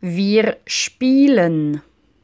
Wir spielen.